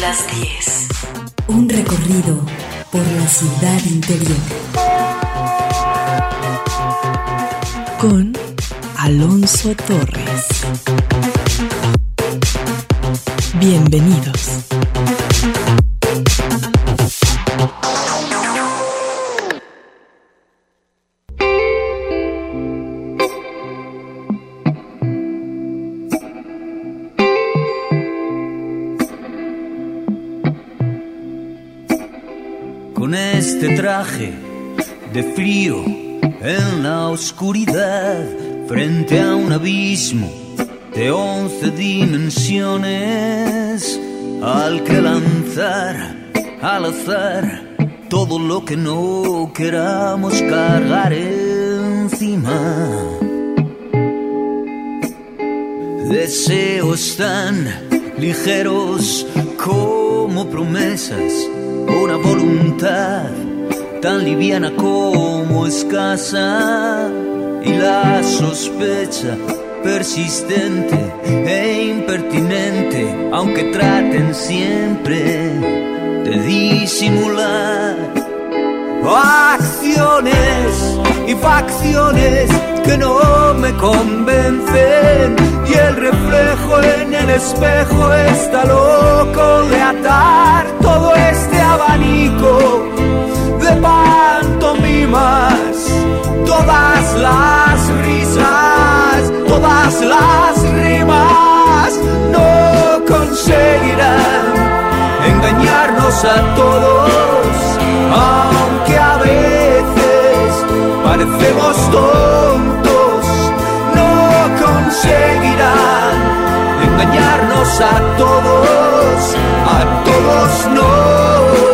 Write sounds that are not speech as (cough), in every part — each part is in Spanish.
las 10. Un recorrido por la ciudad interior. Con Alonso Torres. Bienvenidos. De frío en la oscuridad, frente a un abismo de once dimensiones, al que lanzar al azar todo lo que no queramos cargar encima. Deseos tan ligeros como promesas, una voluntad tan liviana como escasa y la sospecha persistente e impertinente, aunque traten siempre de disimular acciones y facciones que no me convencen. Y el reflejo en el espejo está loco las rimas no conseguirán engañarnos a todos, aunque a veces parecemos tontos, no conseguirán engañarnos a todos, a todos no.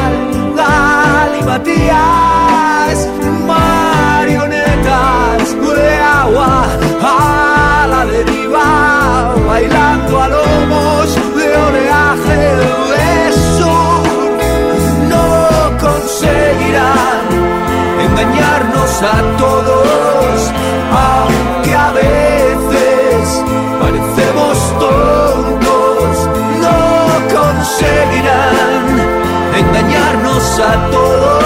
galimatías, marionetas de agua a la deriva, bailando a lomos de oleaje sur, no conseguirán engañarnos a todos, aunque a veces parecemos tontos, no conseguirán engañarnos a todos,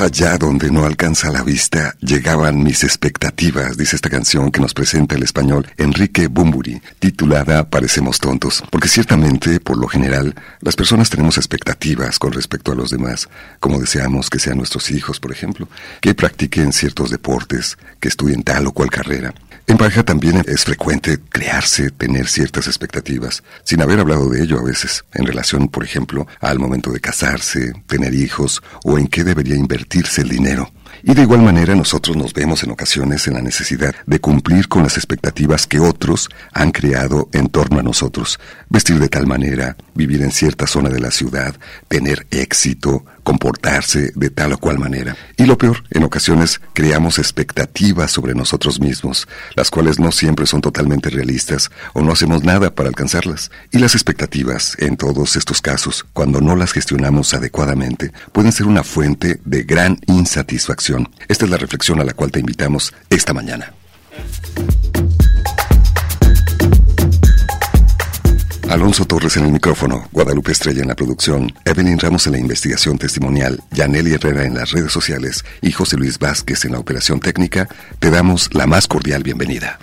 Allá donde no alcanza la vista, llegaban mis expectativas, dice esta canción que nos presenta el español Enrique Bumburi, titulada Parecemos tontos, porque ciertamente, por lo general, las personas tenemos expectativas con respecto a los demás, como deseamos que sean nuestros hijos, por ejemplo, que practiquen ciertos deportes, que estudien tal o cual carrera. En pareja también es frecuente crearse, tener ciertas expectativas, sin haber hablado de ello a veces, en relación, por ejemplo, al momento de casarse, tener hijos o en qué debería invertirse el dinero. Y de igual manera nosotros nos vemos en ocasiones en la necesidad de cumplir con las expectativas que otros han creado en torno a nosotros. Vestir de tal manera, vivir en cierta zona de la ciudad, tener éxito, comportarse de tal o cual manera. Y lo peor, en ocasiones creamos expectativas sobre nosotros mismos, las cuales no siempre son totalmente realistas o no hacemos nada para alcanzarlas. Y las expectativas, en todos estos casos, cuando no las gestionamos adecuadamente, pueden ser una fuente de gran insatisfacción. Esta es la reflexión a la cual te invitamos esta mañana. Alonso Torres en el micrófono, Guadalupe Estrella en la producción, Evelyn Ramos en la investigación testimonial, Yaneli Herrera en las redes sociales y José Luis Vázquez en la operación técnica, te damos la más cordial bienvenida.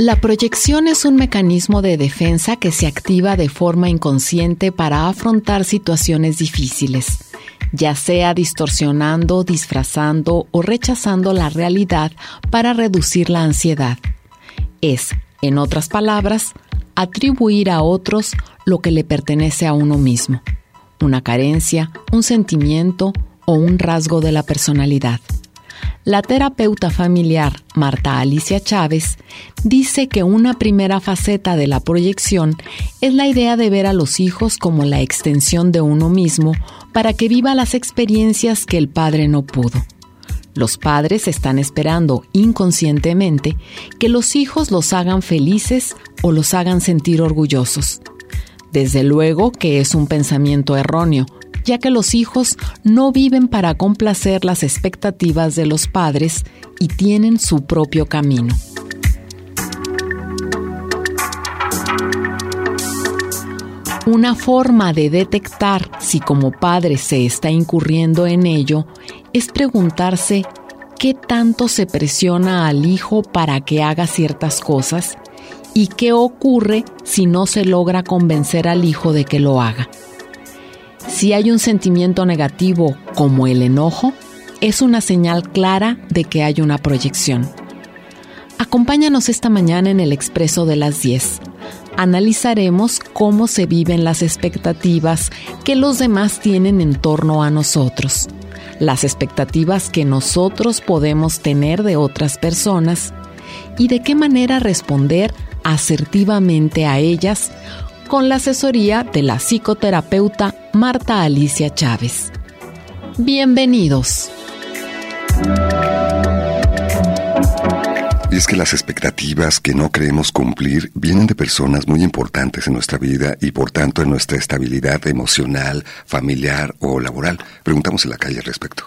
La proyección es un mecanismo de defensa que se activa de forma inconsciente para afrontar situaciones difíciles, ya sea distorsionando, disfrazando o rechazando la realidad para reducir la ansiedad. Es, en otras palabras, atribuir a otros lo que le pertenece a uno mismo, una carencia, un sentimiento o un rasgo de la personalidad. La terapeuta familiar Marta Alicia Chávez dice que una primera faceta de la proyección es la idea de ver a los hijos como la extensión de uno mismo para que viva las experiencias que el padre no pudo. Los padres están esperando inconscientemente que los hijos los hagan felices o los hagan sentir orgullosos. Desde luego que es un pensamiento erróneo, ya que los hijos no viven para complacer las expectativas de los padres y tienen su propio camino. Una forma de detectar si como padre se está incurriendo en ello es preguntarse qué tanto se presiona al hijo para que haga ciertas cosas y qué ocurre si no se logra convencer al hijo de que lo haga. Si hay un sentimiento negativo como el enojo, es una señal clara de que hay una proyección. Acompáñanos esta mañana en el Expreso de las 10. Analizaremos cómo se viven las expectativas que los demás tienen en torno a nosotros, las expectativas que nosotros podemos tener de otras personas y de qué manera responder asertivamente a ellas con la asesoría de la psicoterapeuta Marta Alicia Chávez. Bienvenidos. Y es que las expectativas que no creemos cumplir vienen de personas muy importantes en nuestra vida y por tanto en nuestra estabilidad emocional, familiar o laboral. Preguntamos en la calle al respecto.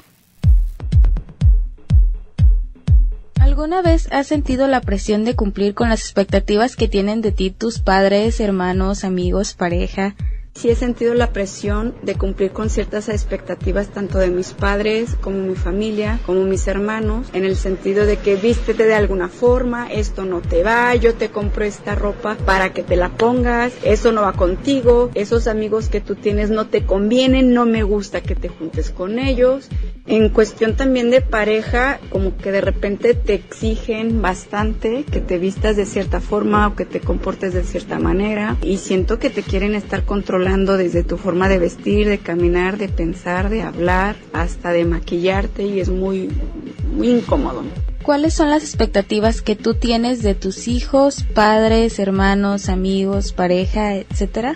¿Alguna vez has sentido la presión de cumplir con las expectativas que tienen de ti tus padres, hermanos, amigos, pareja? Sí he sentido la presión de cumplir con ciertas expectativas tanto de mis padres como mi familia, como mis hermanos, en el sentido de que vístete de alguna forma, esto no te va, yo te compro esta ropa para que te la pongas, eso no va contigo, esos amigos que tú tienes no te convienen, no me gusta que te juntes con ellos. En cuestión también de pareja, como que de repente te exigen bastante que te vistas de cierta forma o que te comportes de cierta manera y siento que te quieren estar controlando desde tu forma de vestir, de caminar, de pensar, de hablar, hasta de maquillarte y es muy, muy incómodo. ¿Cuáles son las expectativas que tú tienes de tus hijos, padres, hermanos, amigos, pareja, etcétera?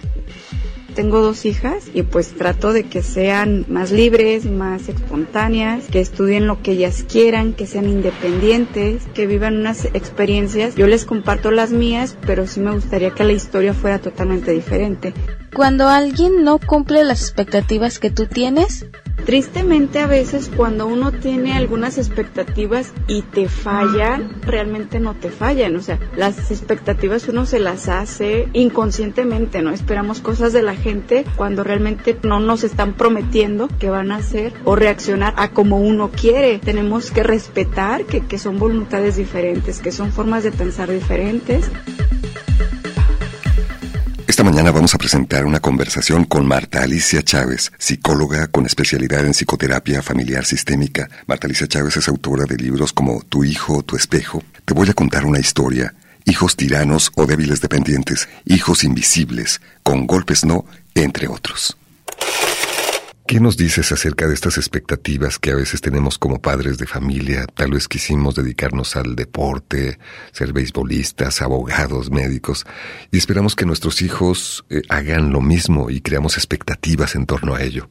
Tengo dos hijas y pues trato de que sean más libres, más espontáneas, que estudien lo que ellas quieran, que sean independientes, que vivan unas experiencias. Yo les comparto las mías, pero sí me gustaría que la historia fuera totalmente diferente. Cuando alguien no cumple las expectativas que tú tienes, Tristemente a veces cuando uno tiene algunas expectativas y te fallan, realmente no te fallan, o sea, las expectativas uno se las hace inconscientemente, ¿no? Esperamos cosas de la gente cuando realmente no nos están prometiendo que van a hacer o reaccionar a como uno quiere. Tenemos que respetar que, que son voluntades diferentes, que son formas de pensar diferentes. Esta mañana vamos a presentar una conversación con Marta Alicia Chávez, psicóloga con especialidad en psicoterapia familiar sistémica. Marta Alicia Chávez es autora de libros como Tu hijo, tu espejo. Te voy a contar una historia. Hijos tiranos o débiles dependientes, hijos invisibles, con golpes no, entre otros. ¿Qué nos dices acerca de estas expectativas que a veces tenemos como padres de familia? Tal vez quisimos dedicarnos al deporte, ser beisbolistas, abogados, médicos, y esperamos que nuestros hijos eh, hagan lo mismo y creamos expectativas en torno a ello.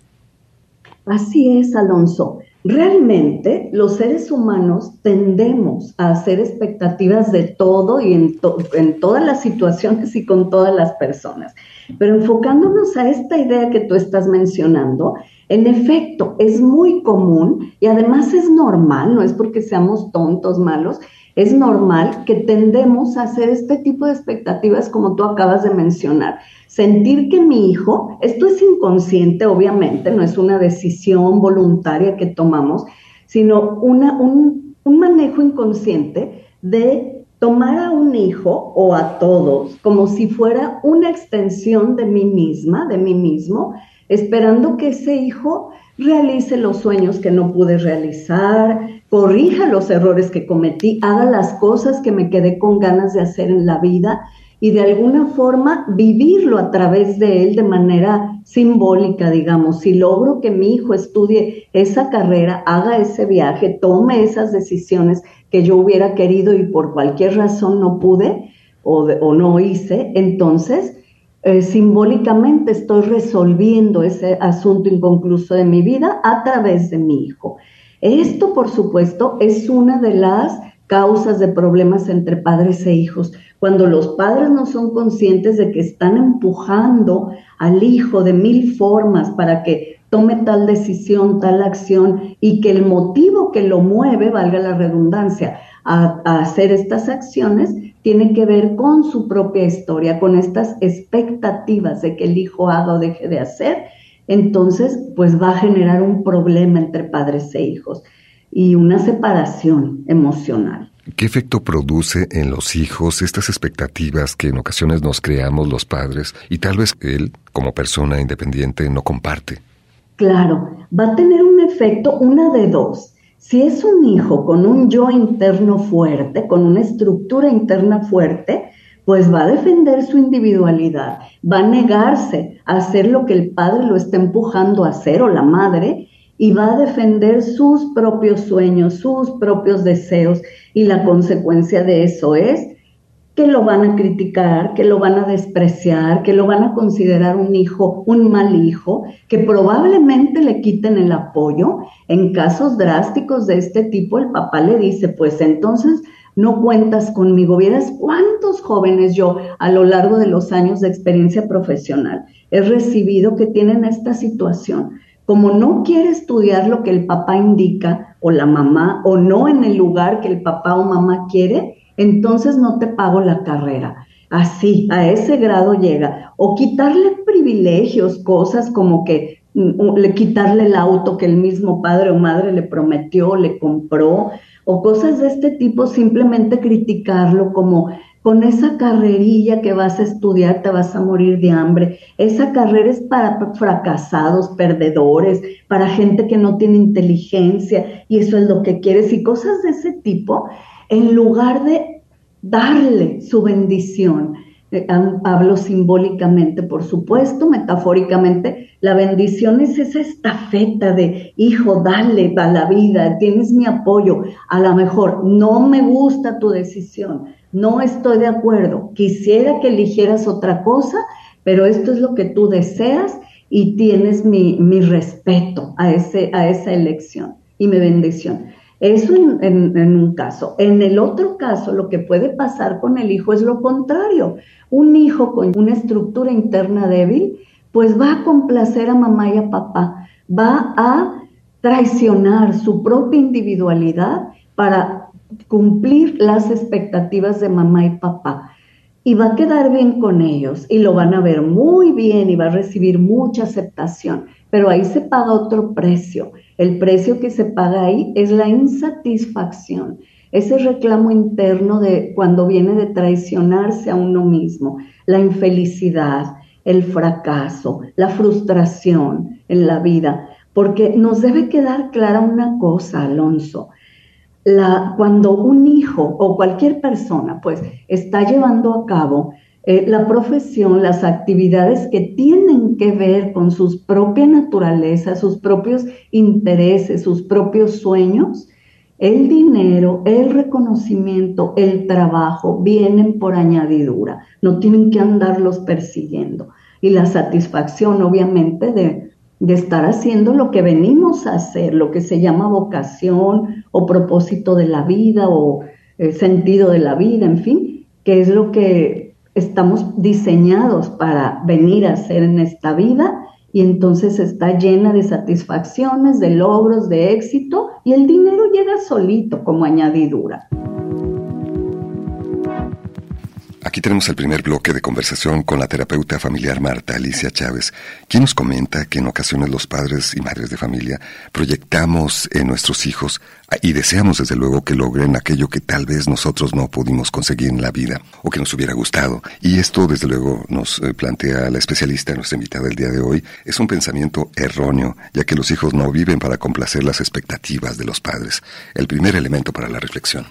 Así es, Alonso. Realmente los seres humanos tendemos a hacer expectativas de todo y en, en todas las situaciones y con todas las personas. Pero enfocándonos a esta idea que tú estás mencionando, en efecto, es muy común y además es normal, no es porque seamos tontos, malos, es normal que tendemos a hacer este tipo de expectativas como tú acabas de mencionar. Sentir que mi hijo, esto es inconsciente, obviamente, no es una decisión voluntaria que tomamos, sino una, un, un manejo inconsciente de tomar a un hijo o a todos como si fuera una extensión de mí misma, de mí mismo, esperando que ese hijo realice los sueños que no pude realizar, corrija los errores que cometí, haga las cosas que me quedé con ganas de hacer en la vida y de alguna forma vivirlo a través de él de manera simbólica, digamos. Si logro que mi hijo estudie esa carrera, haga ese viaje, tome esas decisiones que yo hubiera querido y por cualquier razón no pude o, no hice, entonces eh, simbólicamente estoy resolviendo ese asunto inconcluso de mi vida a través de mi hijo. Esto, por supuesto, es una de las causas de problemas entre padres e hijos, cuando los padres no son conscientes de que están empujando al hijo de mil formas para que tome tal decisión, tal acción y que el motivo que lo mueve, valga la redundancia, a, hacer estas acciones, tiene que ver con su propia historia, con estas expectativas de que el hijo haga o deje de hacer, entonces pues va a generar un problema entre padres e hijos y una separación emocional. ¿Qué efecto produce en los hijos estas expectativas que en ocasiones nos creamos los padres y tal vez él, como persona independiente, no comparte? Claro, va a tener un efecto, una de dos. Si es un hijo con un yo interno fuerte, con una estructura interna fuerte, pues va a defender su individualidad, va a negarse a hacer lo que el padre lo está empujando a hacer o la madre y va a defender sus propios sueños, sus propios deseos y la consecuencia de eso es que lo van a criticar, que lo van a despreciar, que lo van a considerar un hijo, un mal hijo, que probablemente le quiten el apoyo. En casos drásticos de este tipo, el papá le dice, pues entonces no cuentas conmigo. Vieras cuántos jóvenes yo a lo largo de los años de experiencia profesional he recibido que tienen esta situación como no quiere estudiar lo que el papá indica o la mamá o no en el lugar que el papá o mamá quiere, entonces no te pago la carrera. Así, a ese grado llega. O quitarle privilegios, cosas como que mm, le quitarle el auto que el mismo padre o madre le prometió, le compró, o cosas de este tipo, simplemente criticarlo como con esa carrerilla que vas a estudiar te vas a morir de hambre. Esa carrera es para fracasados, perdedores, para gente que no tiene inteligencia y eso es lo que quieres y cosas de ese tipo, en lugar de darle su bendición. Eh, hablo simbólicamente, por supuesto, metafóricamente, la bendición es esa estafeta de, hijo, dale a la vida, tienes mi apoyo, a lo mejor no me gusta tu decisión, no estoy de acuerdo, quisiera que eligieras otra cosa, pero esto es lo que tú deseas y tienes mi, respeto a, ese, a esa elección y mi bendición. Eso en, un caso. En el otro caso, lo que puede pasar con el hijo es lo contrario. Un hijo con una estructura interna débil, pues va a complacer a mamá y a papá, va a traicionar su propia individualidad para cumplir las expectativas de mamá y papá. Y va a quedar bien con ellos y lo van a ver muy bien y va a recibir mucha aceptación. Pero ahí se paga otro precio. El precio que se paga ahí es la insatisfacción, ese reclamo interno de cuando viene de traicionarse a uno mismo, la infelicidad, el fracaso, la frustración en la vida. Porque nos debe quedar clara una cosa, Alonso cuando un hijo o cualquier persona pues está llevando a cabo eh, la profesión, las actividades que tienen que ver con sus propia naturaleza, sus propios intereses, sus propios sueños, el dinero, el reconocimiento, el trabajo vienen por añadidura, no tienen que andarlos persiguiendo. Y la satisfacción, obviamente, de de estar haciendo lo que venimos a hacer, lo que se llama vocación o propósito de la vida o eh, sentido de la vida, en fin, que es lo que estamos diseñados para venir a hacer en esta vida y entonces está llena de satisfacciones, de logros, de éxito y el dinero llega solito como añadidura. Aquí tenemos el primer bloque de conversación con la terapeuta familiar Marta Alicia Chávez, quien nos comenta que en ocasiones los padres y madres de familia proyectamos en nuestros hijos y deseamos desde luego que logren aquello que tal vez nosotros no pudimos conseguir en la vida o que nos hubiera gustado. Y esto desde luego nos eh, plantea la especialista, nuestra invitada del día de hoy, es un pensamiento erróneo, ya que los hijos no viven para complacer las expectativas de los padres. El primer elemento para la reflexión.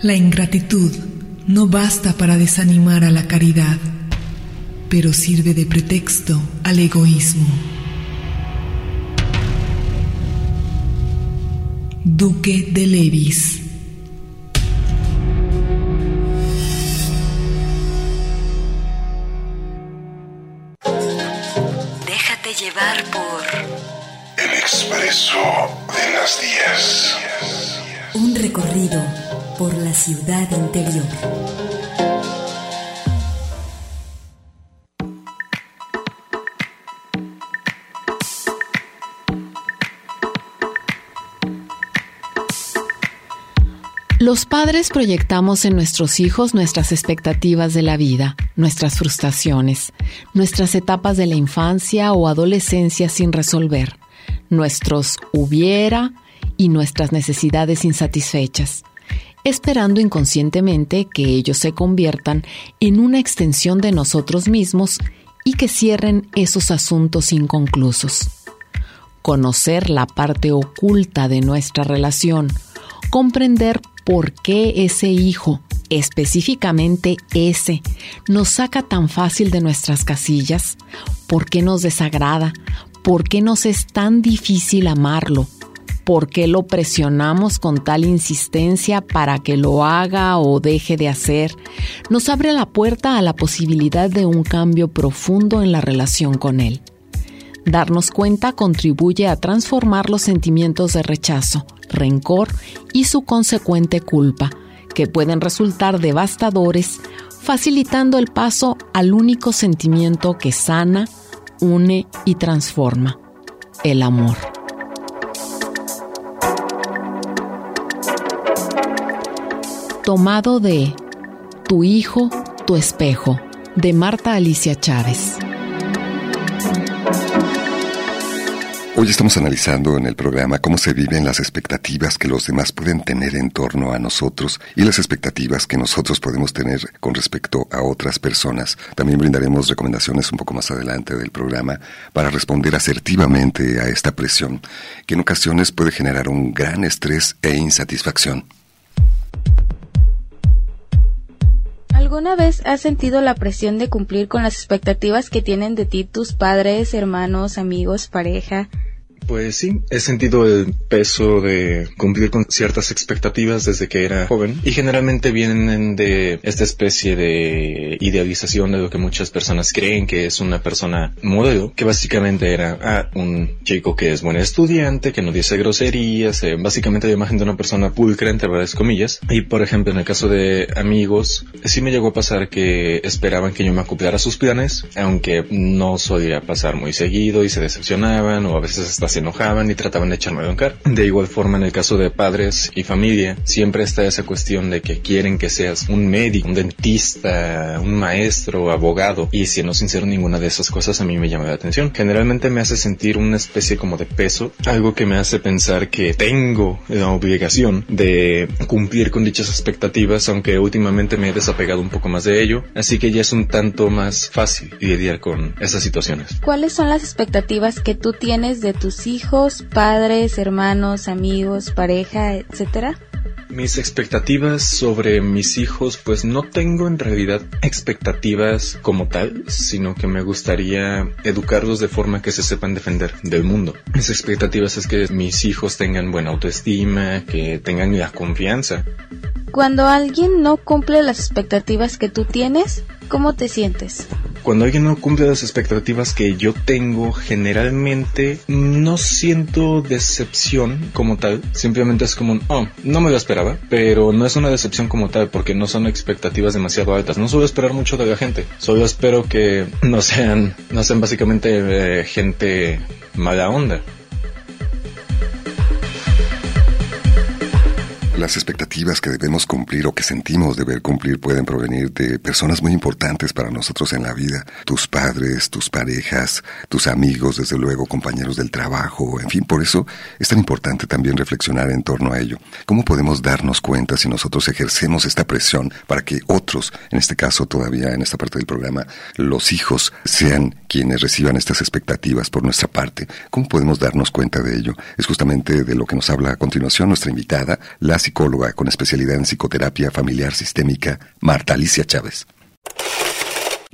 La ingratitud no basta para desanimar a la caridad, pero sirve de pretexto al egoísmo. Duque de Levis Déjate llevar por el expreso de las 10. Un recorrido por la ciudad interior. Los padres proyectamos en nuestros hijos nuestras expectativas de la vida, nuestras frustraciones, nuestras etapas de la infancia o adolescencia sin resolver, nuestros hubiera y nuestras necesidades insatisfechas esperando inconscientemente que ellos se conviertan en una extensión de nosotros mismos y que cierren esos asuntos inconclusos. Conocer la parte oculta de nuestra relación, comprender por qué ese hijo, específicamente ese, nos saca tan fácil de nuestras casillas, por qué nos desagrada, por qué nos es tan difícil amarlo, por qué lo presionamos con tal insistencia para que lo haga o deje de hacer, nos abre la puerta a la posibilidad de un cambio profundo en la relación con él. Darnos cuenta contribuye a transformar los sentimientos de rechazo, rencor y su consecuente culpa, que pueden resultar devastadores, facilitando el paso al único sentimiento que sana, une y transforma, el amor. Tomado de Tu hijo, tu espejo, de Marta Alicia Chávez. Hoy estamos analizando en el programa cómo se viven las expectativas que los demás pueden tener en torno a nosotros y las expectativas que nosotros podemos tener con respecto a otras personas. También brindaremos recomendaciones un poco más adelante del programa para responder asertivamente a esta presión que en ocasiones puede generar un gran estrés e insatisfacción. ¿Alguna vez has sentido la presión de cumplir con las expectativas que tienen de ti tus padres, hermanos, amigos, pareja? Pues sí, he sentido el peso de cumplir con ciertas expectativas desde que era joven y generalmente vienen de esta especie de idealización de lo que muchas personas creen que es una persona modelo, que básicamente era ah, un chico que es buen estudiante, que no dice groserías, eh, básicamente la imagen de una persona pulcra entre varias comillas. Y por ejemplo, en el caso de amigos, sí me llegó a pasar que esperaban que yo me acopiara a sus planes, aunque no solía pasar muy seguido y se decepcionaban o a veces hasta se enojaban y trataban de echarme a bancar. De igual forma, en el caso de padres y familia, siempre está esa cuestión de que quieren que seas un médico, un dentista, un maestro, abogado, y si no sincero ninguna de esas cosas a mí me llama la atención. Generalmente me hace sentir una especie como de peso, algo que me hace pensar que tengo la obligación de cumplir con dichas expectativas, aunque últimamente me he desapegado un poco más de ello, así que ya es un tanto más fácil lidiar con esas situaciones. ¿Cuáles son las expectativas que tú tienes de tus hijos, padres, hermanos, amigos, pareja, etcétera? Mis expectativas sobre mis hijos, pues no tengo en realidad expectativas como tal, sino que me gustaría educarlos de forma que se sepan defender del mundo. Mis expectativas es que mis hijos tengan buena autoestima, que tengan la confianza. Cuando alguien no cumple las expectativas que tú tienes, ¿cómo te sientes? Cuando alguien no cumple las expectativas que yo tengo, generalmente no siento decepción como tal. Simplemente es como un, oh, no me lo esperaba. Pero no es una decepción como tal porque no son expectativas demasiado altas. No suelo esperar mucho de la gente. Solo espero que no sean, no sean básicamente eh, gente mala onda. Las expectativas que debemos cumplir o que sentimos deber cumplir pueden provenir de personas muy importantes para nosotros en la vida. Tus padres, tus parejas, tus amigos, desde luego, compañeros del trabajo, en fin, por eso es tan importante también reflexionar en torno a ello. ¿Cómo podemos darnos cuenta si nosotros ejercemos esta presión para que otros, en este caso todavía en esta parte del programa, los hijos sean quienes reciban estas expectativas por nuestra parte? ¿Cómo podemos darnos cuenta de ello? Es justamente de lo que nos habla a continuación nuestra invitada, la psicóloga con especialidad en psicoterapia familiar sistémica, Marta Alicia Chávez.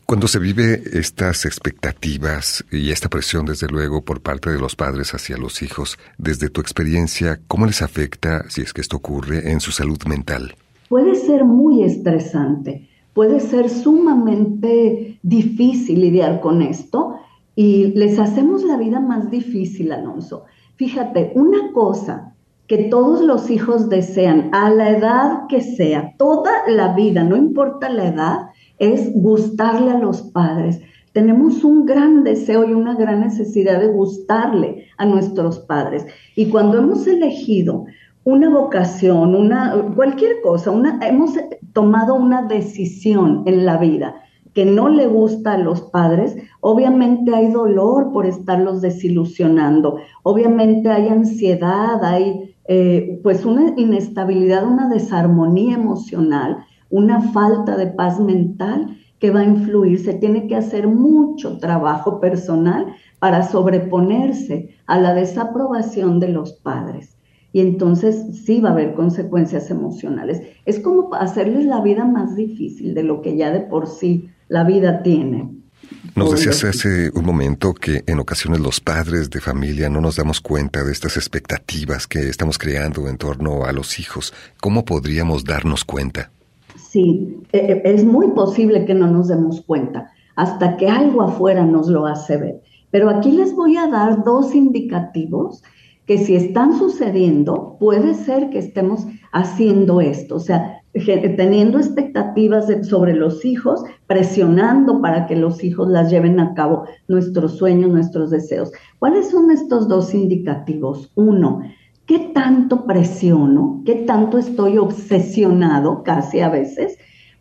Cuando se vive estas expectativas y esta presión, desde luego, por parte de los padres hacia los hijos, desde tu experiencia, ¿cómo les afecta, si es que esto ocurre, en su salud mental? Puede ser muy estresante, puede ser sumamente difícil lidiar con esto y les hacemos la vida más difícil, Alonso. Fíjate, una cosa que todos los hijos desean a la edad que sea, toda la vida, no importa la edad, es gustarle a los padres. Tenemos un gran deseo y una gran necesidad de gustarle a nuestros padres. Y cuando hemos elegido una vocación, una cualquier cosa, una, hemos tomado una decisión en la vida que no le gusta a los padres, obviamente hay dolor por estarlos desilusionando, obviamente hay ansiedad, hay eh, pues una inestabilidad, una desarmonía emocional, una falta de paz mental que va a influir. Se tiene que hacer mucho trabajo personal para sobreponerse a la desaprobación de los padres. Y entonces sí va a haber consecuencias emocionales. Es como hacerles la vida más difícil de lo que ya de por sí la vida tiene. Nos decías hace un momento que en ocasiones los padres de familia no nos damos cuenta de estas expectativas que estamos creando en torno a los hijos. ¿Cómo podríamos darnos cuenta? Sí, e, e, es muy posible que no nos demos cuenta hasta que algo afuera nos lo hace ver. Pero aquí les voy a dar dos indicativos que si están sucediendo, puede ser que estemos haciendo esto. O sea, teniendo expectativas sobre los hijos, presionando para que los hijos las lleven a cabo nuestros sueños, nuestros deseos. ¿Cuáles son estos dos indicativos? Uno, ¿qué tanto presiono? ¿Qué tanto estoy obsesionado casi a veces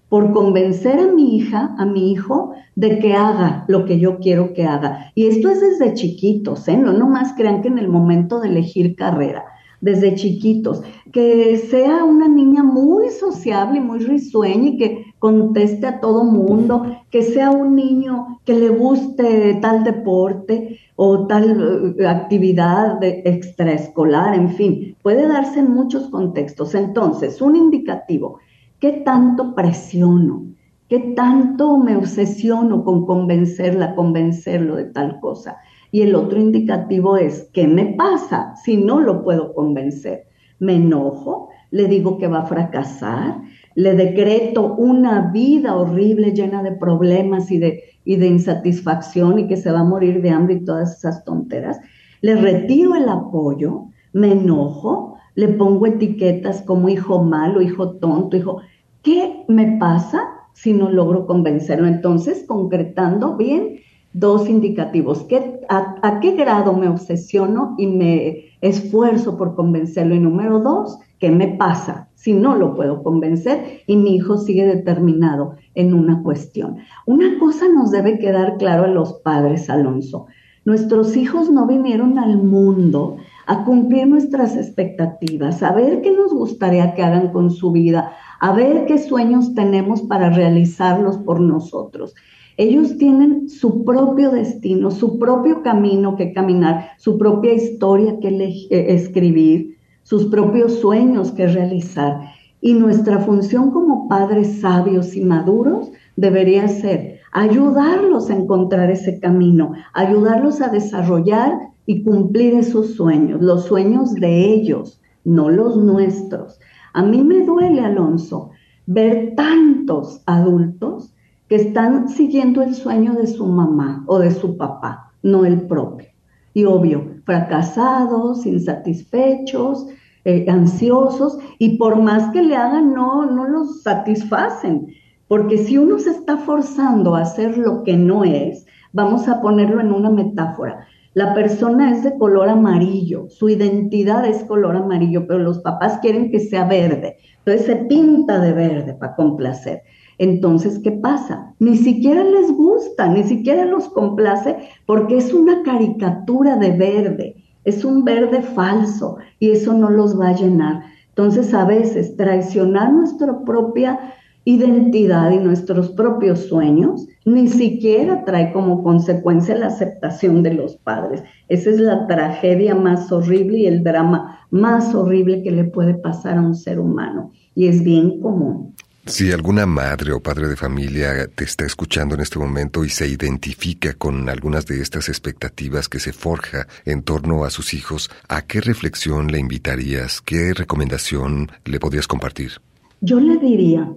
por convencer a mi hija, a mi hijo, de que haga lo que yo quiero que haga? Y esto es desde chiquitos, ¿eh? No nomás crean que en el momento de elegir carrera desde chiquitos, que sea una niña muy sociable y muy risueña y que conteste a todo mundo, que sea un niño que le guste tal deporte o tal eh, actividad de extraescolar, en fin, puede darse en muchos contextos. Entonces, un indicativo, ¿qué tanto presiono? ¿Qué tanto me obsesiono con convencerla, convencerlo de tal cosa? Y el otro indicativo es, ¿qué me pasa si no lo puedo convencer? Me enojo, le digo que va a fracasar, le decreto una vida horrible llena de problemas y de, y de insatisfacción y que se va a morir de hambre y todas esas tonteras. Le retiro el apoyo, me enojo, le pongo etiquetas como hijo malo, hijo tonto, hijo... ¿Qué me pasa si no logro convencerlo? Entonces, concretando bien, dos indicativos. ¿Qué, a, qué grado me obsesiono y me esfuerzo por convencerlo? Y número dos, ¿qué me pasa si no lo puedo convencer y mi hijo sigue determinado en una cuestión? Una cosa nos debe quedar claro a los padres, Alonso. Nuestros hijos no vinieron al mundo a cumplir nuestras expectativas, a ver qué nos gustaría que hagan con su vida, a ver qué sueños tenemos para realizarlos por nosotros. Ellos tienen su propio destino, su propio camino que caminar, su propia historia que eh, escribir, sus propios sueños que realizar. Y nuestra función como padres sabios y maduros debería ser ayudarlos a encontrar ese camino, ayudarlos a desarrollar y cumplir esos sueños, los sueños de ellos, no los nuestros. A mí me duele, Alonso, ver tantos adultos están siguiendo el sueño de su mamá o de su papá, no el propio. Y obvio, fracasados, insatisfechos, eh, ansiosos, y por más que le hagan, no, no los satisfacen. Porque si uno se está forzando a hacer lo que no es, vamos a ponerlo en una metáfora. La persona es de color amarillo, su identidad es color amarillo, pero los papás quieren que sea verde. Entonces se pinta de verde para complacer. Entonces, ¿qué pasa? Ni siquiera les gusta, ni siquiera los complace porque es una caricatura de verde, es un verde falso y eso no los va a llenar. Entonces, a veces traicionar nuestra propia identidad y nuestros propios sueños, ni siquiera trae como consecuencia la aceptación de los padres. Esa es la tragedia más horrible y el drama más horrible que le puede pasar a un ser humano. Y es bien común. Si alguna madre o padre de familia te está escuchando en este momento y se identifica con algunas de estas expectativas que se forja en torno a sus hijos, ¿a qué reflexión le invitarías? ¿Qué recomendación le podrías compartir? Yo le diría,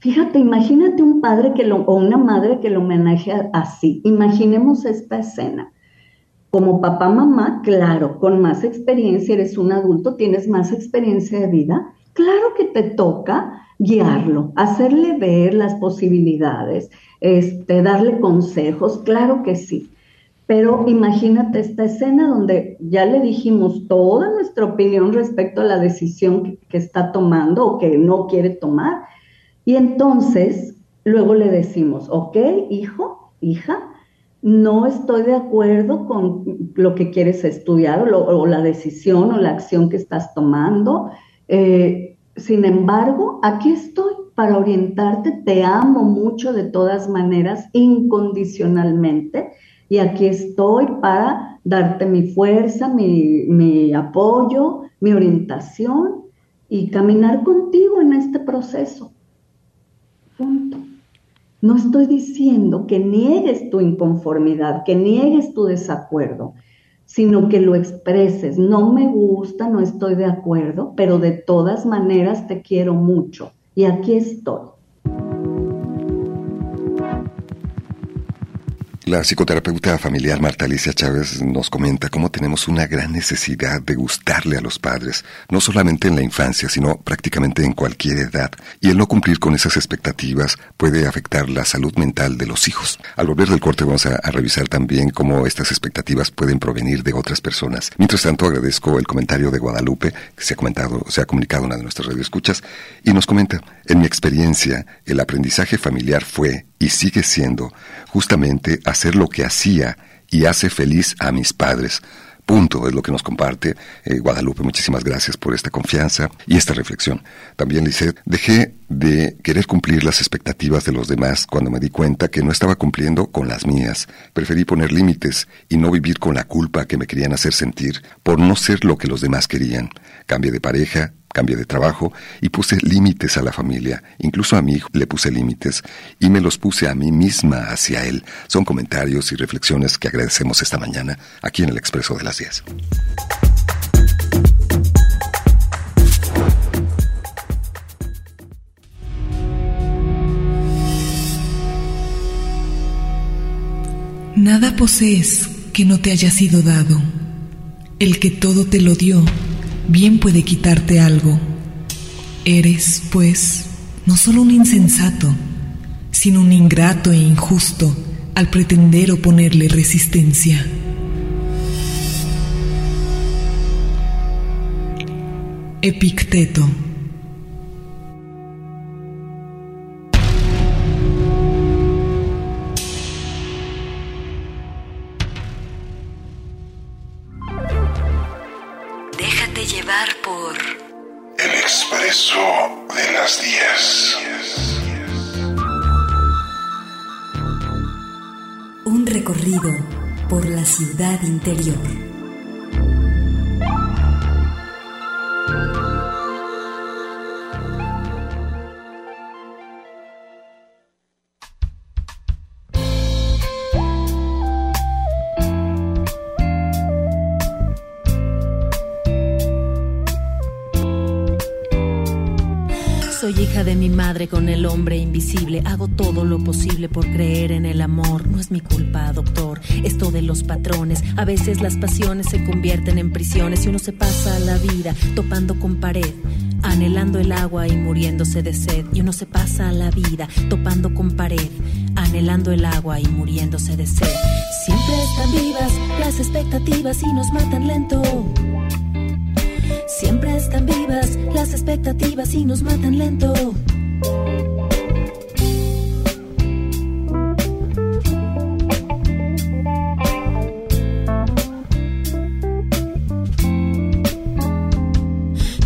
Fíjate, imagínate un padre que lo, o una madre que lo homenajea así. Imaginemos esta escena. Como papá, mamá, claro, con más experiencia, eres un adulto, tienes más experiencia de vida. Claro que te toca guiarlo, hacerle ver las posibilidades, este, darle consejos, claro que sí. Pero imagínate esta escena donde ya le dijimos toda nuestra opinión respecto a la decisión que está tomando o que no quiere tomar y entonces luego le decimos, ok, hijo, hija, no estoy de acuerdo con lo que quieres estudiar o, la decisión o la acción que estás tomando. Eh, sin embargo, aquí estoy para orientarte, te amo mucho de todas maneras, incondicionalmente, y aquí estoy para darte mi fuerza, mi, apoyo, mi orientación y caminar contigo en este proceso. Punto. No estoy diciendo que niegues tu inconformidad, que niegues tu desacuerdo, sino que lo expreses. No me gusta, no estoy de acuerdo, pero de todas maneras te quiero mucho y aquí estoy. La psicoterapeuta familiar Marta Alicia Chávez nos comenta cómo tenemos una gran necesidad de gustarle a los padres, no solamente en la infancia, sino prácticamente en cualquier edad, y el no cumplir con esas expectativas puede afectar la salud mental de los hijos. Al volver del corte vamos a, revisar también cómo estas expectativas pueden provenir de otras personas. Mientras tanto, agradezco el comentario de Guadalupe, que se ha comentado, se ha comunicado en una de nuestras radioescuchas, y nos comenta, en mi experiencia, el aprendizaje familiar fue y sigue siendo justamente hacer lo que hacía y hace feliz a mis padres. Punto es lo que nos comparte eh, Guadalupe. Muchísimas gracias por esta confianza y esta reflexión. También, Lisette, dejé de querer cumplir las expectativas de los demás cuando me di cuenta que no estaba cumpliendo con las mías. Preferí poner límites y no vivir con la culpa que me querían hacer sentir por no ser lo que los demás querían. Cambié de pareja cambié de trabajo y puse límites a la familia. Incluso a mi hijo le puse límites y me los puse a mí misma hacia él. Son comentarios y reflexiones que agradecemos esta mañana aquí en el Expreso de las 10. Nada posees que no te haya sido dado. El que todo te lo dio, bien puede quitarte algo. Eres, pues, no solo un insensato, sino un ingrato e injusto al pretender oponerle resistencia. Epicteto ciudad el hombre invisible. Hago todo lo posible por creer en el amor. No es mi culpa, doctor. Esto de los patrones. A veces las pasiones se convierten en prisiones y uno se pasa la vida topando con pared. Anhelando el agua y muriéndose de sed. Y uno se pasa la vida topando con pared. Anhelando el agua y muriéndose de sed. Siempre están vivas las expectativas y nos matan lento. Siempre están vivas las expectativas y nos matan lento.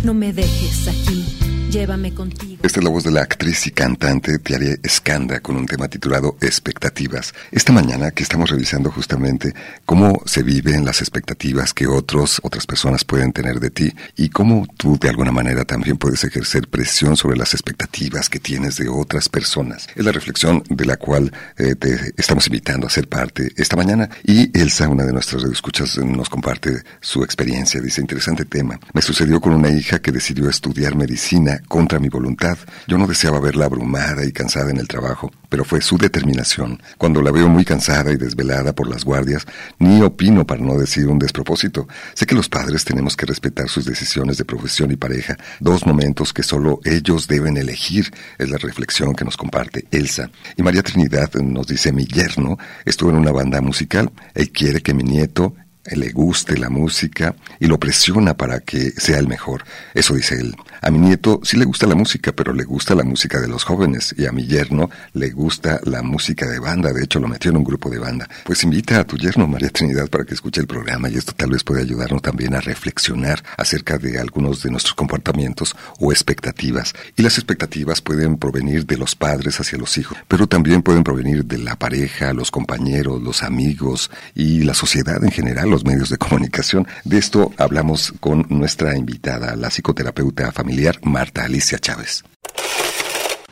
No me dejes aquí, llévame contigo. Esta es la voz de la actriz y cantante Tiare Escanda con un tema titulado Expectativas. Esta mañana que estamos revisando justamente cómo se viven las expectativas que otros, otras personas pueden tener de ti y cómo tú de alguna manera también puedes ejercer presión sobre las expectativas que tienes de otras personas. Es la reflexión de la cual eh, te estamos invitando a ser parte esta mañana y Elsa, una de nuestras escuchas, nos comparte su experiencia. Dice, interesante tema. Me sucedió con una hija que decidió estudiar medicina contra mi voluntad yo no deseaba verla abrumada y cansada en el trabajo, pero fue su determinación. Cuando la veo muy cansada y desvelada por las guardias, ni opino para no decir un despropósito. Sé que los padres tenemos que respetar sus decisiones de profesión y pareja, dos momentos que solo ellos deben elegir, es la reflexión que nos comparte Elsa. Y María Trinidad nos dice, mi yerno estuvo en una banda musical, él quiere que mi nieto le guste la música y lo presiona para que sea el mejor. Eso dice él. A mi nieto sí le gusta la música, pero le gusta la música de los jóvenes y a mi yerno le gusta la música de banda. De hecho, lo metió en un grupo de banda. Pues invita a tu yerno, María Trinidad, para que escuche el programa y esto tal vez puede ayudarnos también a reflexionar acerca de algunos de nuestros comportamientos o expectativas. Y las expectativas pueden provenir de los padres hacia los hijos, pero también pueden provenir de la pareja, los compañeros, los amigos y la sociedad en general, los medios de comunicación. De esto hablamos con nuestra invitada, la psicoterapeuta familiar Marta Alicia Chávez.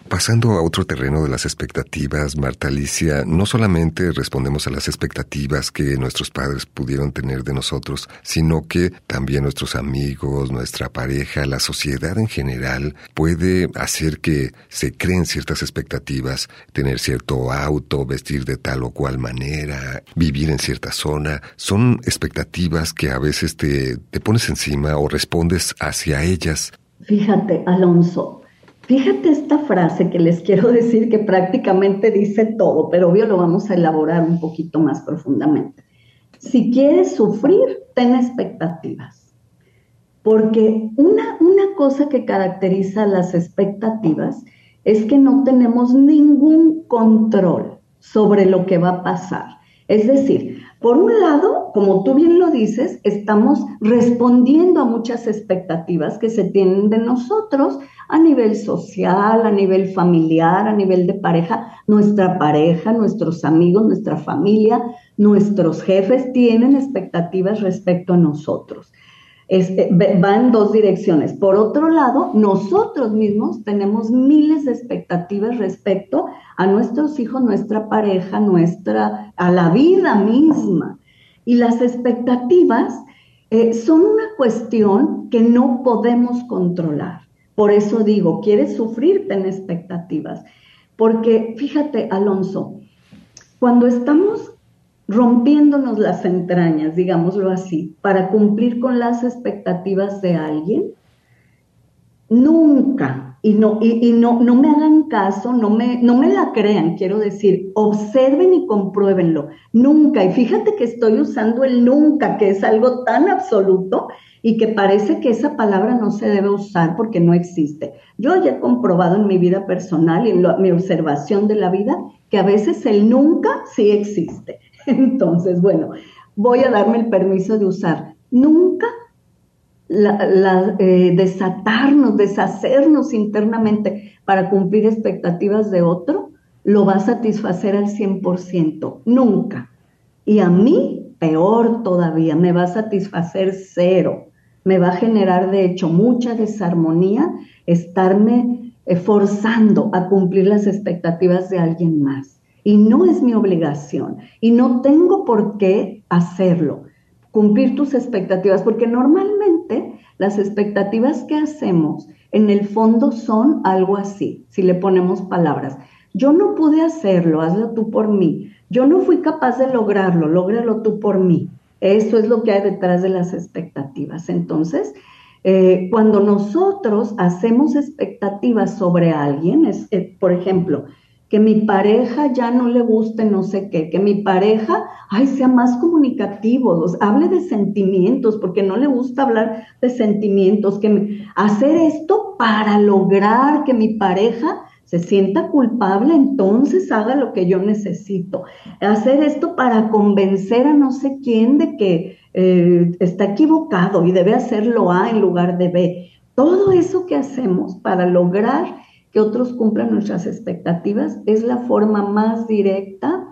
Pasando a otro terreno de las expectativas, Marta Alicia, no solamente respondemos a las expectativas que nuestros padres pudieron tener de nosotros, sino que también nuestros amigos, nuestra pareja, la sociedad en general puede hacer que se creen ciertas expectativas, tener cierto auto, vestir de tal o cual manera, vivir en cierta zona. Son expectativas que a veces te, te pones encima o respondes hacia ellas Fíjate, Alonso, fíjate esta frase que les quiero decir que prácticamente dice todo, pero obvio lo vamos a elaborar un poquito más profundamente. Si quieres sufrir, ten expectativas. Porque una, una cosa que caracteriza las expectativas es que no tenemos ningún control sobre lo que va a pasar. Es decir, por un lado, como tú bien lo dices, estamos respondiendo a muchas expectativas que se tienen de nosotros a nivel social, a nivel familiar, a nivel de pareja. Nuestra pareja, nuestros amigos, nuestra familia, nuestros jefes tienen expectativas respecto a nosotros. Eh, va en dos direcciones. Por otro lado, nosotros mismos tenemos miles de expectativas respecto a nuestros hijos, nuestra pareja, nuestra, a la vida misma. Y las expectativas eh, son una cuestión que no podemos controlar. Por eso digo, quieres sufrir, ten expectativas. Porque fíjate, Alonso, cuando estamos rompiéndonos las entrañas, digámoslo así, para cumplir con las expectativas de alguien, nunca, y no, y, no, no me hagan caso, no me, no me la crean, quiero decir, observen y compruébenlo, nunca, y fíjate que estoy usando el nunca, que es algo tan absoluto y que parece que esa palabra no se debe usar porque no existe. Yo ya he comprobado en mi vida personal y en mi observación de la vida que a veces el nunca sí existe. (laughs) Entonces, bueno, voy a darme el permiso de usar nunca la, eh, desatarnos, deshacernos internamente para cumplir expectativas de otro, lo va a satisfacer al 100%, nunca. Y a mí, peor todavía, me va a satisfacer cero. Me va a generar, de hecho, mucha desarmonía estarme forzando a cumplir las expectativas de alguien más y no es mi obligación y no tengo por qué hacerlo, cumplir tus expectativas, porque normalmente las expectativas que hacemos en el fondo son algo así, si le ponemos palabras. Yo no pude hacerlo, hazlo tú por mí. Yo no fui capaz de lograrlo, lógralo tú por mí. Eso es lo que hay detrás de las expectativas. Entonces, eh, cuando nosotros hacemos expectativas sobre alguien, es, eh, por ejemplo, que mi pareja ya no le guste no sé qué, que mi pareja, ay, sea más comunicativo, hable de sentimientos, porque no le gusta hablar de sentimientos, que hacer esto para lograr que mi pareja se sienta culpable, entonces haga lo que yo necesito. Hacer esto para convencer a no sé quién de que eh, está equivocado y debe hacerlo A en lugar de B. Todo eso que hacemos para lograr que otros cumplan nuestras expectativas es la forma más directa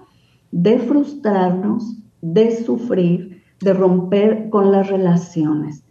de frustrarnos, de sufrir, de romper con las relaciones.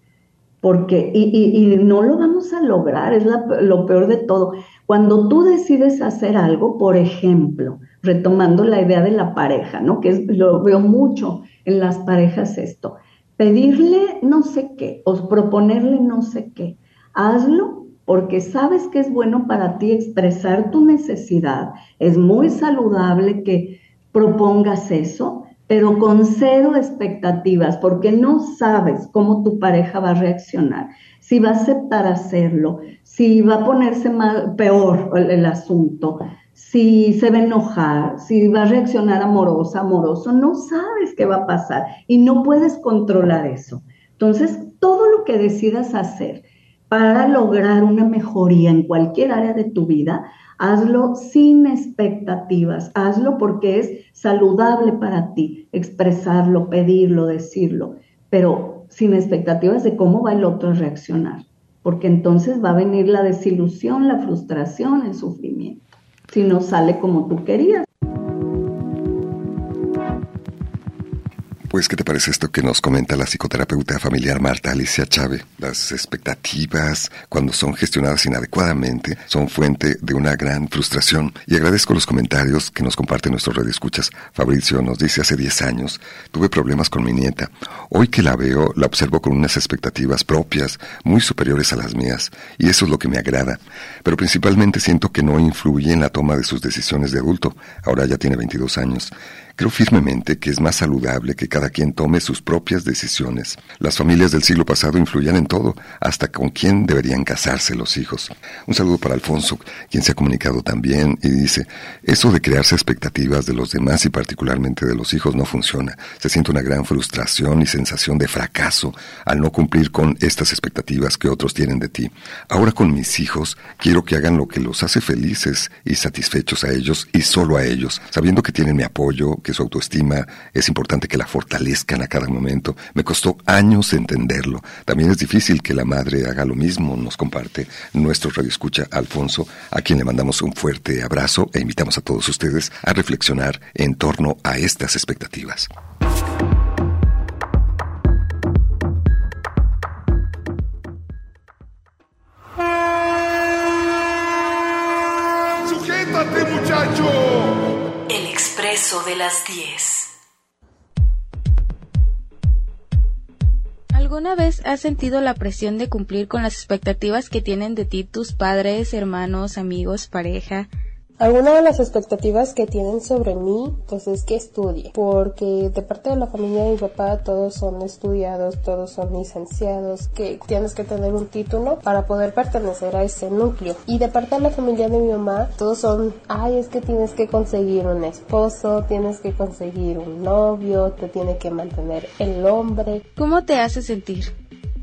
Porque, y, no lo vamos a lograr, es lo peor de todo. Cuando tú decides hacer algo, por ejemplo, retomando la idea de la pareja, ¿no? Que lo veo mucho en las parejas esto, pedirle no sé qué o proponerle no sé qué, hazlo porque sabes que es bueno para ti expresar tu necesidad. Es muy saludable que propongas eso, pero con cero expectativas, porque no sabes cómo tu pareja va a reaccionar, si va a aceptar hacerlo, si va a ponerse peor el, asunto, si se va a enojar, si va a reaccionar amorosa, amoroso, no sabes qué va a pasar y no puedes controlar eso. Entonces, todo lo que decidas hacer, para lograr una mejoría en cualquier área de tu vida, hazlo sin expectativas, hazlo porque es saludable para ti expresarlo, pedirlo, decirlo, pero sin expectativas de cómo va el otro a reaccionar, porque entonces va a venir la desilusión, la frustración, el sufrimiento, si no sale como tú querías. Pues, ¿qué te parece esto que nos comenta la psicoterapeuta familiar Marta Alicia Chávez? Las expectativas, cuando son gestionadas inadecuadamente, son fuente de una gran frustración. Y agradezco los comentarios que nos comparte nuestro red escuchas. Fabricio nos dice, hace 10 años tuve problemas con mi nieta. Hoy que la veo, la observo con unas expectativas propias, muy superiores a las mías. Y eso es lo que me agrada. Pero principalmente siento que no influye en la toma de sus decisiones de adulto. Ahora ya tiene 22 años. Creo firmemente que es más saludable que cada quien tome sus propias decisiones. Las familias del siglo pasado influían en todo, hasta con quién deberían casarse los hijos. Un saludo para Alfonso, quien se ha comunicado también y dice, eso de crearse expectativas de los demás y particularmente de los hijos no funciona. Se siente una gran frustración y sensación de fracaso al no cumplir con estas expectativas que otros tienen de ti. Ahora con mis hijos quiero que hagan lo que los hace felices y satisfechos a ellos y solo a ellos, sabiendo que tienen mi apoyo, que su autoestima es importante que la fortalezcan a cada momento. Me costó años entenderlo. También es difícil que la madre haga lo mismo, nos comparte nuestro radioescucha Alfonso, a quien le mandamos un fuerte abrazo e invitamos a todos ustedes a reflexionar en torno a estas expectativas. De las 10. ¿Alguna vez has sentido la presión de cumplir con las expectativas que tienen de ti tus padres, hermanos, amigos, pareja? Alguna de las expectativas que tienen sobre mí, pues es que estudie, porque de parte de la familia de mi papá todos son estudiados, todos son licenciados, que tienes que tener un título para poder pertenecer a ese núcleo. Y de parte de la familia de mi mamá, todos son, ay, es que tienes que conseguir un esposo, tienes que conseguir un novio, te tiene que mantener el hombre. ¿Cómo te hace sentir?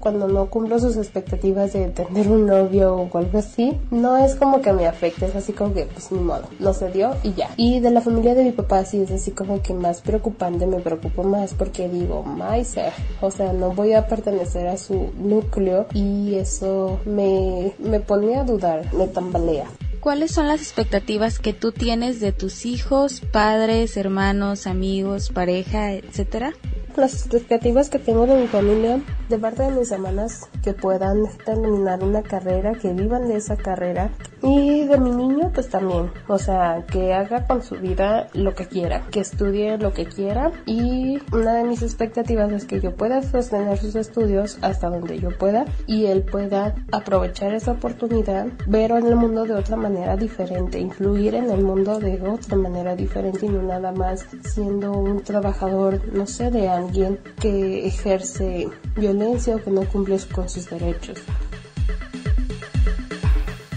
Cuando no cumplo sus expectativas de tener un novio o algo así, no es como que me afecte, es así como que, pues ni modo, no se dio y ya. Y de la familia de mi papá sí es así como que más preocupante, me preocupo más porque digo, Maiser, o sea, no voy a pertenecer a su núcleo y eso me, me pone a dudar, me tambalea. ¿Cuáles son las expectativas que tú tienes de tus hijos, padres, hermanos, amigos, pareja, etcétera? Las expectativas que tengo de mi familia, de parte de mis hermanas, que puedan terminar una carrera, que vivan de esa carrera. Y de mi niño, pues también, o sea, que haga con su vida lo que quiera, que estudie lo que quiera. Y una de mis expectativas es que yo pueda sostener sus estudios hasta donde yo pueda y él pueda aprovechar esa oportunidad, ver en el mundo de otra manera diferente, influir en el mundo de otra manera diferente y no nada más siendo un trabajador, no sé, de alguien que ejerce violencia o que no cumple con sus derechos.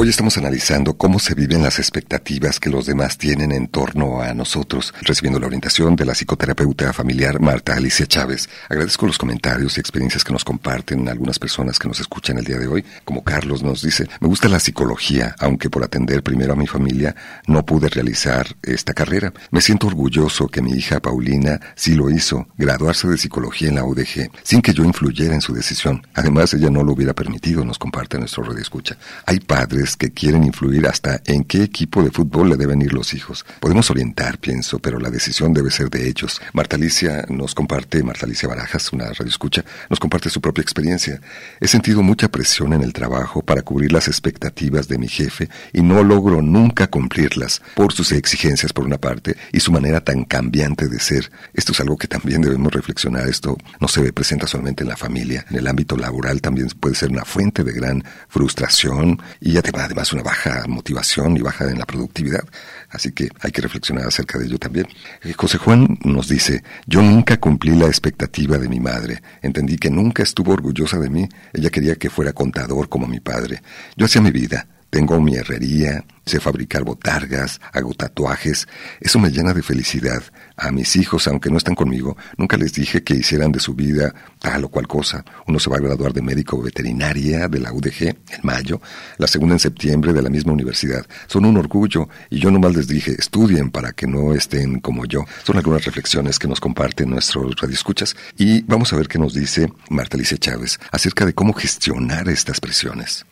Hoy estamos analizando cómo se viven las expectativas que los demás tienen en torno a nosotros, recibiendo la orientación de la psicoterapeuta familiar Marta Alicia Chávez. Agradezco los comentarios y experiencias que nos comparten algunas personas que nos escuchan el día de hoy, como Carlos nos dice, me gusta la psicología, aunque por atender primero a mi familia no pude realizar esta carrera. Me siento orgulloso que mi hija Paulina sí lo hizo, graduarse de psicología en la UDG, sin que yo influyera en su decisión. Además, ella no lo hubiera permitido, nos comparte nuestro radio escucha. Hay padres que quieren influir hasta en qué equipo de fútbol le deben ir los hijos. Podemos orientar, pienso, pero la decisión debe ser de ellos. Marta Alicia nos comparte, Marta Alicia Barajas, una radio escucha, nos comparte su propia experiencia. He sentido mucha presión en el trabajo para cubrir las expectativas de mi jefe y no logro nunca cumplirlas por sus exigencias por una parte y su manera tan cambiante de ser. Esto es algo que también debemos reflexionar. Esto no se presenta solamente en la familia. En el ámbito laboral también puede ser una fuente de gran frustración y además además una baja motivación y baja en la productividad. Así que hay que reflexionar acerca de ello también. Eh, José Juan nos dice, yo nunca cumplí la expectativa de mi madre. Entendí que nunca estuvo orgullosa de mí. Ella quería que fuera contador como mi padre. Yo hacía mi vida. Tengo mi herrería, sé fabricar botargas, hago tatuajes. Eso me llena de felicidad. A mis hijos, aunque no están conmigo, nunca les dije que hicieran de su vida tal o cual cosa. Uno se va a graduar de médico veterinaria de la UDG en mayo, la segunda en septiembre de la misma universidad. Son un orgullo y yo nomás les dije, estudien para que no estén como yo. Son algunas reflexiones que nos comparten nuestros radioescuchas y vamos a ver qué nos dice Marta Alicia Chávez acerca de cómo gestionar estas presiones.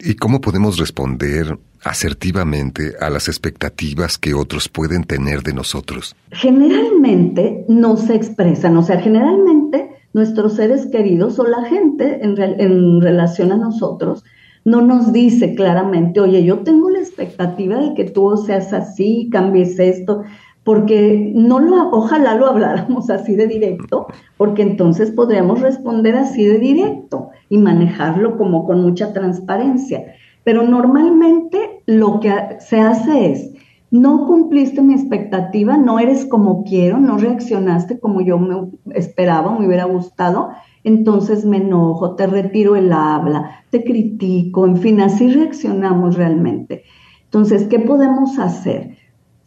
¿Y cómo podemos responder asertivamente a las expectativas que otros pueden tener de nosotros? Generalmente no se expresan, o sea, generalmente nuestros seres queridos o la gente en, en relación a nosotros no nos dice claramente, oye, yo tengo la expectativa de que tú seas así, cambies esto, porque no lo, ojalá lo habláramos (laughs) así de directo, porque entonces podríamos responder así de directo y manejarlo como con mucha transparencia. Pero normalmente lo que se hace es, no cumpliste mi expectativa, no eres como quiero, no reaccionaste como yo me esperaba, me hubiera gustado, entonces me enojo, te retiro el habla, te critico, en fin, así reaccionamos realmente. Entonces, ¿qué podemos hacer?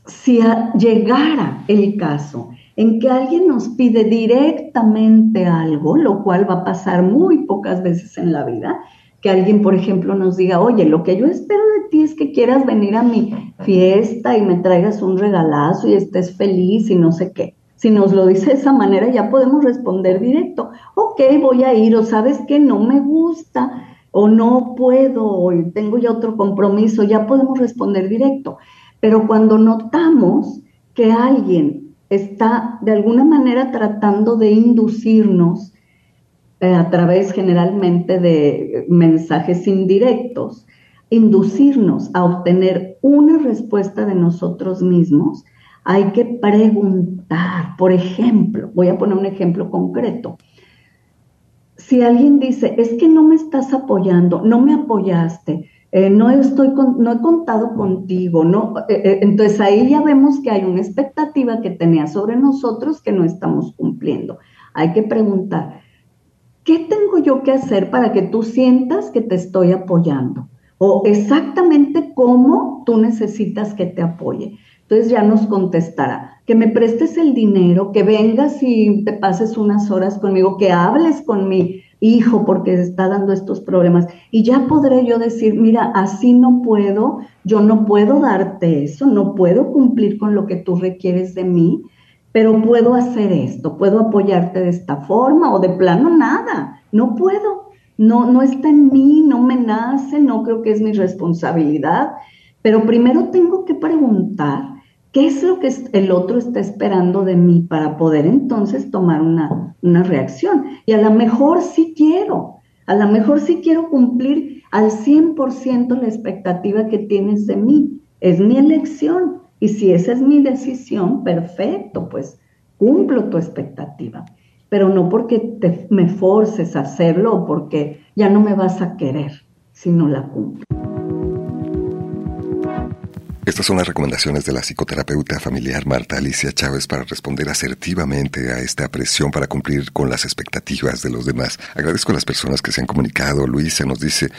Si llegara el caso en que alguien nos pide directamente algo, lo cual va a pasar muy pocas veces en la vida, que alguien, por ejemplo, nos diga, oye, lo que yo espero de ti es que quieras venir a mi fiesta y me traigas un regalazo y estés feliz y no sé qué. Si nos lo dice de esa manera, ya podemos responder directo, ok, voy a ir, o sabes que no me gusta, o no puedo, o tengo ya otro compromiso, ya podemos responder directo. Pero cuando notamos que alguien está de alguna manera tratando de inducirnos eh, a través generalmente de mensajes indirectos inducirnos a obtener una respuesta de nosotros mismos, hay que preguntar. Por ejemplo, voy a poner un ejemplo concreto. Si alguien dice, es que no me estás apoyando, no me apoyaste, eh, no, estoy no he contado contigo, no, eh, eh, entonces ahí ya vemos que hay una expectativa que tenía sobre nosotros que no estamos cumpliendo. Hay que preguntar, ¿qué tengo yo que hacer para que tú sientas que te estoy apoyando? O exactamente cómo tú necesitas que te apoye. Entonces ya nos contestará, que me prestes el dinero, que vengas y te pases unas horas conmigo, que hables con mi hijo porque está dando estos problemas. Y ya podré yo decir, mira, así no puedo, yo no puedo darte eso, no puedo cumplir con lo que tú requieres de mí, pero puedo hacer esto, puedo apoyarte de esta forma o de plano nada, no puedo. No, no está en mí, no me nace, no creo que es mi responsabilidad, pero primero tengo que preguntar ¿Qué es lo que el otro está esperando de mí para poder entonces tomar una, reacción? Y a lo mejor sí quiero, a lo mejor sí quiero cumplir al 100% la expectativa que tienes de mí. Es mi elección. Y si esa es mi decisión, perfecto, pues cumplo tu expectativa. Pero no porque te, me forces a hacerlo o porque ya no me vas a querer si no la cumplo. Estas son las recomendaciones de la psicoterapeuta familiar Marta Alicia Chávez para responder asertivamente a esta presión para cumplir con las expectativas de los demás. Agradezco a las personas que se han comunicado. Luisa nos dice,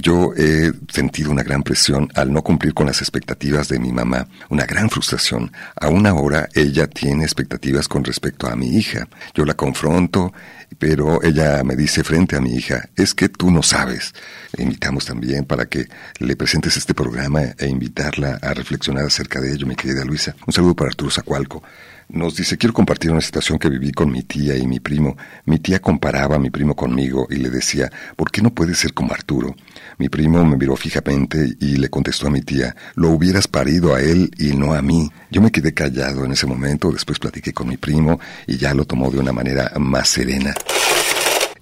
yo he sentido una gran presión al no cumplir con las expectativas de mi mamá, una gran frustración. Aún ahora ella tiene expectativas con respecto a mi hija. Yo la confronto pero ella me dice frente a mi hija, es que tú no sabes. Le invitamos también para que le presentes este programa e invitarla a reflexionar acerca de ello, mi querida Luisa. Un saludo para Arturo Zacualco. Nos dice, quiero compartir una situación que viví con mi tía y mi primo. Mi tía comparaba a mi primo conmigo y le decía, ¿por qué no puedes ser como Arturo? Mi primo me miró fijamente y le contestó a mi tía, lo hubieras parido a él y no a mí. Yo me quedé callado en ese momento, después platiqué con mi primo y ya lo tomó de una manera más serena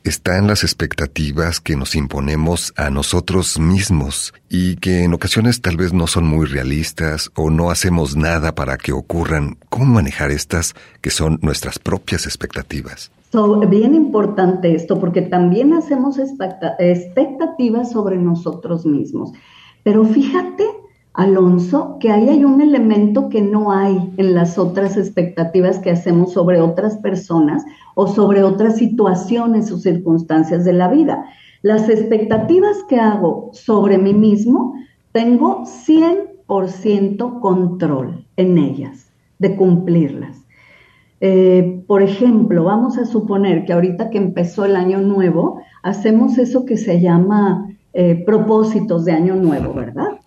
está en las expectativas que nos imponemos a nosotros mismos y que en ocasiones tal vez no son muy realistas o no hacemos nada para que ocurran. ¿Cómo manejar estas que son nuestras propias expectativas? Bien importante esto porque también hacemos expectativas sobre nosotros mismos. Pero fíjate Alonso, que ahí hay un elemento que no hay en las otras expectativas que hacemos sobre otras personas o sobre otras situaciones o circunstancias de la vida. Las expectativas que hago sobre mí mismo, tengo 100% control en ellas, de cumplirlas. Eh, por ejemplo, vamos a suponer que ahorita que empezó el año nuevo, hacemos eso que se llama eh, propósitos de año nuevo, ¿verdad?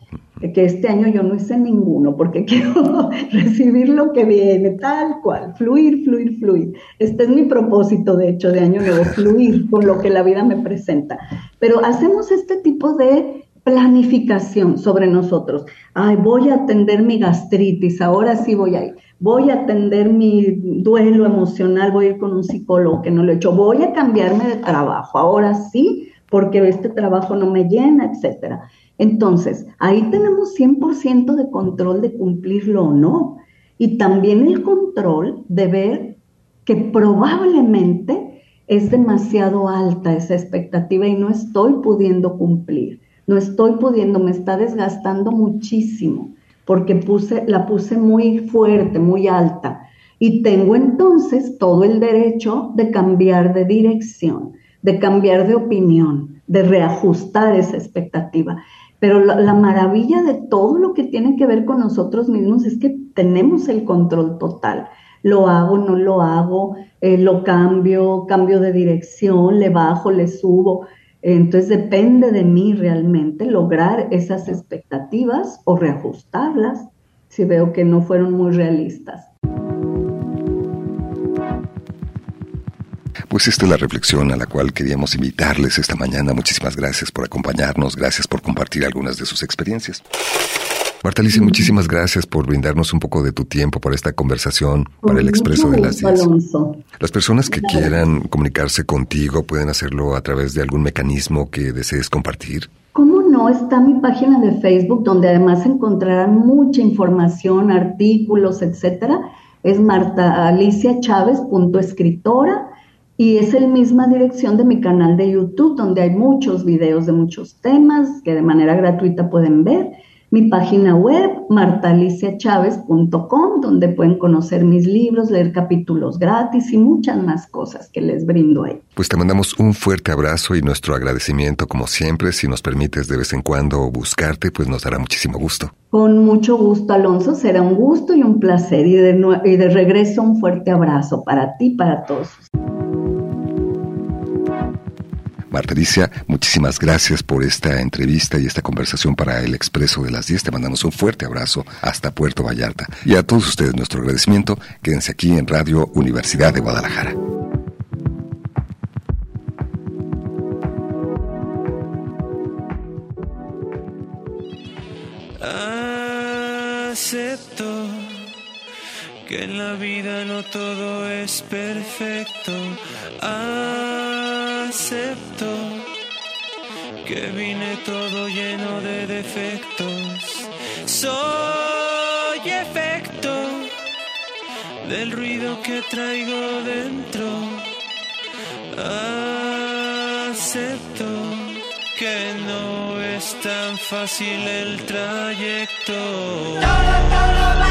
que este año yo no hice ninguno porque (laughs) quiero recibir lo que viene, tal cual, fluir, fluir, fluir. Este es mi propósito, de hecho, de año nuevo, fluir con lo que la vida me presenta. Pero hacemos este tipo de planificación sobre nosotros. Ay, voy a atender mi gastritis, ahora sí voy a ir. Voy a atender mi duelo emocional, voy a ir con un psicólogo que no lo he hecho. Voy a cambiarme de trabajo, ahora sí, porque este trabajo no me llena, etcétera. Entonces, ahí tenemos 100% de control de cumplirlo o no. Y también el control de ver que probablemente es demasiado alta esa expectativa y no estoy pudiendo cumplir. No estoy pudiendo, me está desgastando muchísimo porque puse, la puse muy fuerte, muy alta. Y tengo entonces todo el derecho de cambiar de dirección, de cambiar de opinión, de reajustar esa expectativa. Pero la, maravilla de todo lo que tiene que ver con nosotros mismos es que tenemos el control total. Lo hago, no lo hago, eh, lo cambio, cambio de dirección, le bajo, le subo. Entonces depende de mí realmente lograr esas expectativas o reajustarlas si veo que no fueron muy realistas. Pues esta es la reflexión a la cual queríamos invitarles esta mañana. Muchísimas gracias por acompañarnos, gracias por compartir algunas de sus experiencias. Marta Alicia, muchísimas gracias por brindarnos un poco de tu tiempo para esta conversación, para el expreso de las 10. Las personas que quieran comunicarse contigo pueden hacerlo a través de algún mecanismo que desees compartir. ¿Cómo no? Está mi página de Facebook, donde además encontrarán mucha información, artículos, etcétera. Es martaaliciachávez.escritora y es la misma dirección de mi canal de YouTube, donde hay muchos videos de muchos temas que de manera gratuita pueden ver mi página web, martaliciachavez.com, donde pueden conocer mis libros, leer capítulos gratis y muchas más cosas que les brindo ahí. Pues te mandamos un fuerte abrazo y nuestro agradecimiento como siempre. Si nos permites de vez en cuando buscarte, pues nos dará muchísimo gusto. Con mucho gusto, Alonso. Será un gusto y un placer. Y de, y de regreso un fuerte abrazo para ti y para todos. Marta Alicia, muchísimas gracias por esta entrevista y esta conversación para el Expreso de las 10. Te mandamos un fuerte abrazo hasta Puerto Vallarta. Y a todos ustedes nuestro agradecimiento. Quédense aquí en Radio Universidad de Guadalajara. Acepto que en la vida no todo es perfecto acepto que vine todo lleno de defectos. Soy efecto del ruido que traigo dentro. Acepto que no es tan fácil el trayecto. Todo, todo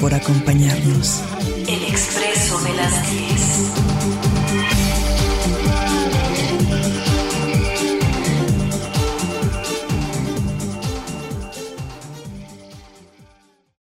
por acompañarnos.